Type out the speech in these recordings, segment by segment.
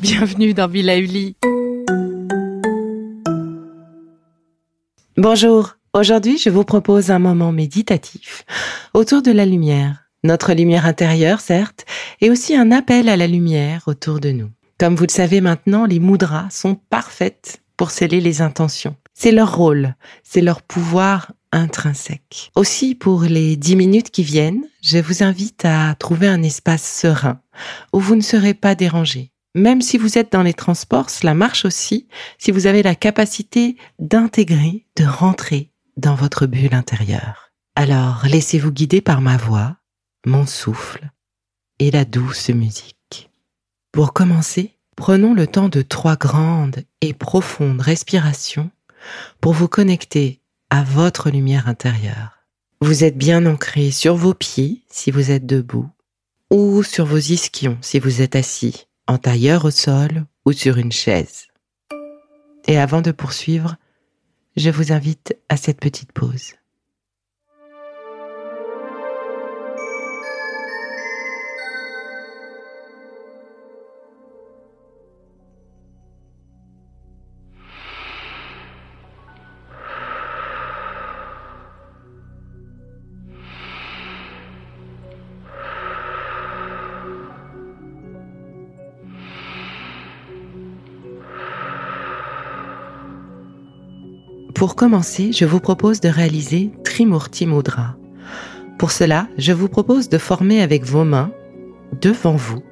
Bienvenue dans Villa. Bonjour. Aujourd'hui, je vous propose un moment méditatif autour de la lumière. Notre lumière intérieure, certes, et aussi un appel à la lumière autour de nous. Comme vous le savez maintenant, les mudras sont parfaites pour sceller les intentions. C'est leur rôle, c'est leur pouvoir intrinsèque. Aussi, pour les dix minutes qui viennent, je vous invite à trouver un espace serein où vous ne serez pas dérangé. Même si vous êtes dans les transports, cela marche aussi si vous avez la capacité d'intégrer, de rentrer dans votre bulle intérieure. Alors laissez-vous guider par ma voix, mon souffle et la douce musique. Pour commencer, prenons le temps de trois grandes et profondes respirations pour vous connecter à votre lumière intérieure. Vous êtes bien ancré sur vos pieds si vous êtes debout ou sur vos ischions si vous êtes assis, en tailleur au sol ou sur une chaise. Et avant de poursuivre, je vous invite à cette petite pause. Pour commencer, je vous propose de réaliser Trimurti Mudra. Pour cela, je vous propose de former avec vos mains, devant vous,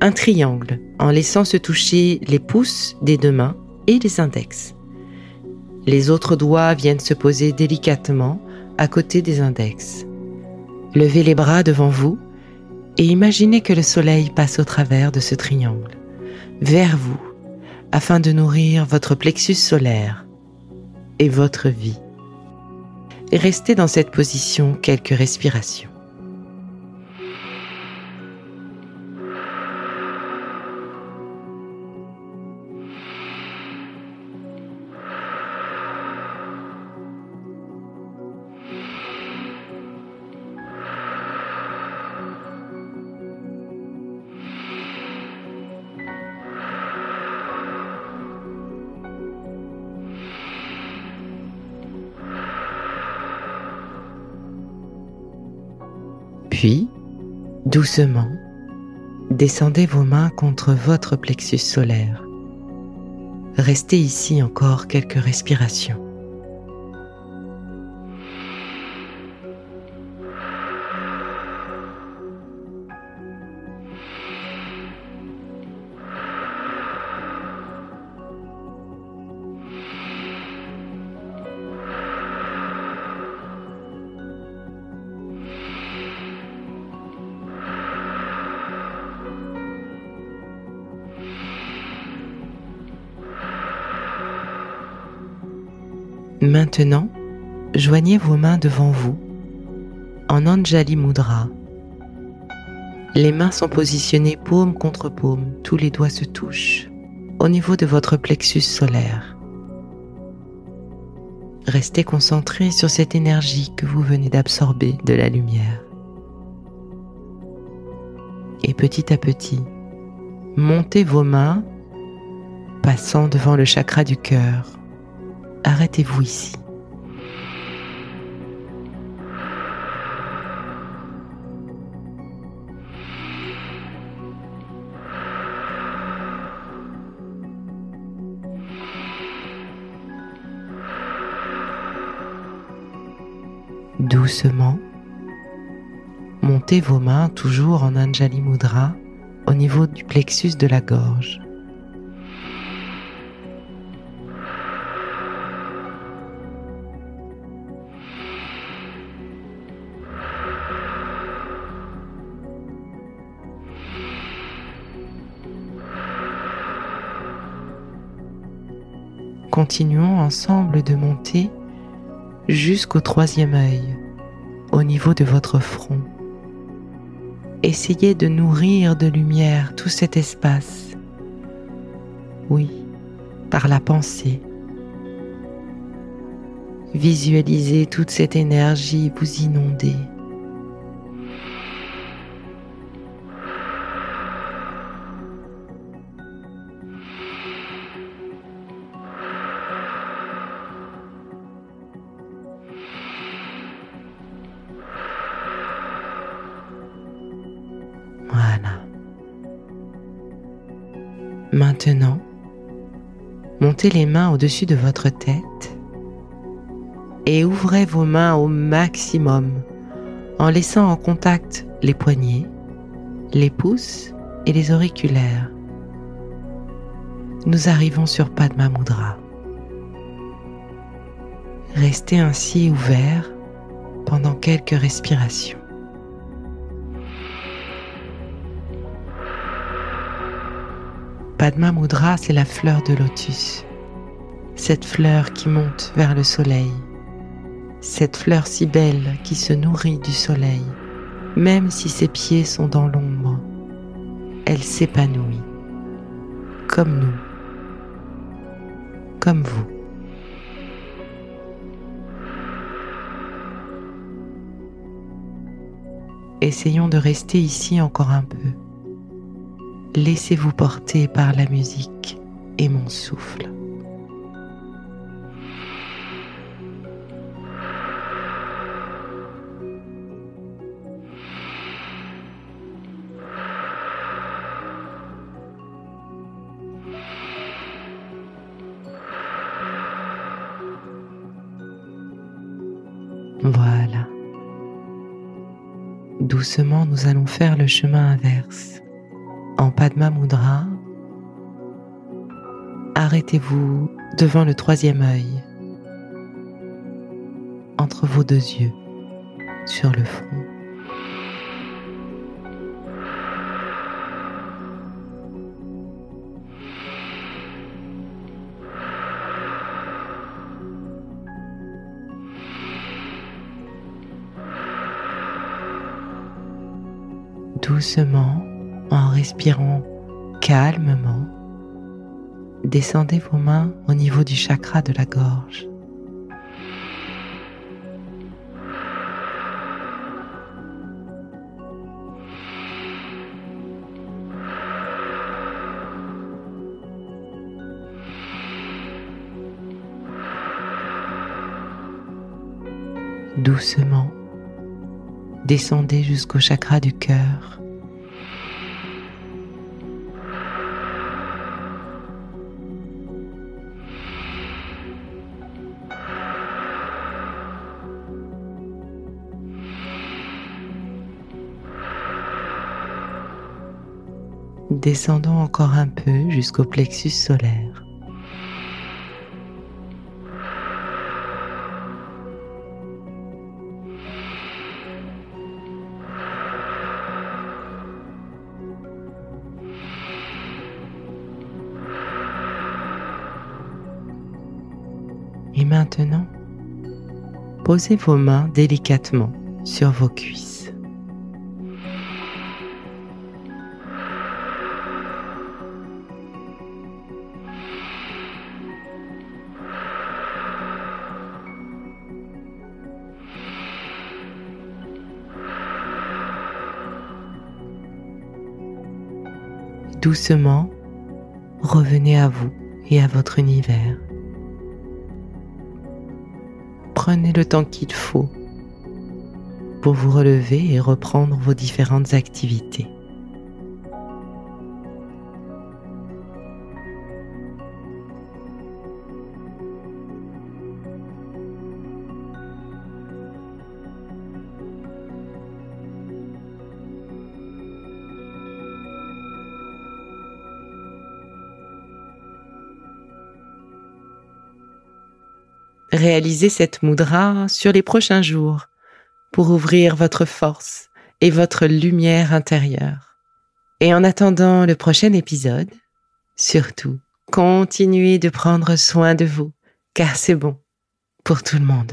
un triangle en laissant se toucher les pouces des deux mains et les index. Les autres doigts viennent se poser délicatement à côté des index. Levez les bras devant vous et imaginez que le soleil passe au travers de ce triangle, vers vous, afin de nourrir votre plexus solaire et votre vie. restez dans cette position quelques respirations. Puis, doucement, descendez vos mains contre votre plexus solaire. Restez ici encore quelques respirations. Maintenant, joignez vos mains devant vous en Anjali Mudra. Les mains sont positionnées paume contre paume, tous les doigts se touchent au niveau de votre plexus solaire. Restez concentré sur cette énergie que vous venez d'absorber de la lumière. Et petit à petit, montez vos mains, passant devant le chakra du cœur, arrêtez-vous ici. Doucement, montez vos mains toujours en Anjali Mudra au niveau du plexus de la gorge. Continuons ensemble de monter jusqu'au troisième œil, au niveau de votre front. Essayez de nourrir de lumière tout cet espace. Oui, par la pensée. Visualisez toute cette énergie vous inonder. Maintenant, montez les mains au-dessus de votre tête et ouvrez vos mains au maximum en laissant en contact les poignets, les pouces et les auriculaires. Nous arrivons sur Padma Mudra. Restez ainsi ouvert pendant quelques respirations. Padma Mudra, c'est la fleur de lotus. Cette fleur qui monte vers le soleil. Cette fleur si belle qui se nourrit du soleil. Même si ses pieds sont dans l'ombre, elle s'épanouit. Comme nous. Comme vous. Essayons de rester ici encore un peu. Laissez-vous porter par la musique et mon souffle. Voilà. Doucement, nous allons faire le chemin inverse en Padma Mudra, arrêtez-vous devant le troisième œil, entre vos deux yeux, sur le front. Doucement, en respirant calmement, descendez vos mains au niveau du chakra de la gorge. Doucement, descendez jusqu'au chakra du cœur. Descendons encore un peu jusqu'au plexus solaire. Et maintenant, posez vos mains délicatement sur vos cuisses. Doucement, revenez à vous et à votre univers. Prenez le temps qu'il faut pour vous relever et reprendre vos différentes activités. Réalisez cette moudra sur les prochains jours pour ouvrir votre force et votre lumière intérieure. Et en attendant le prochain épisode, surtout, continuez de prendre soin de vous, car c'est bon pour tout le monde.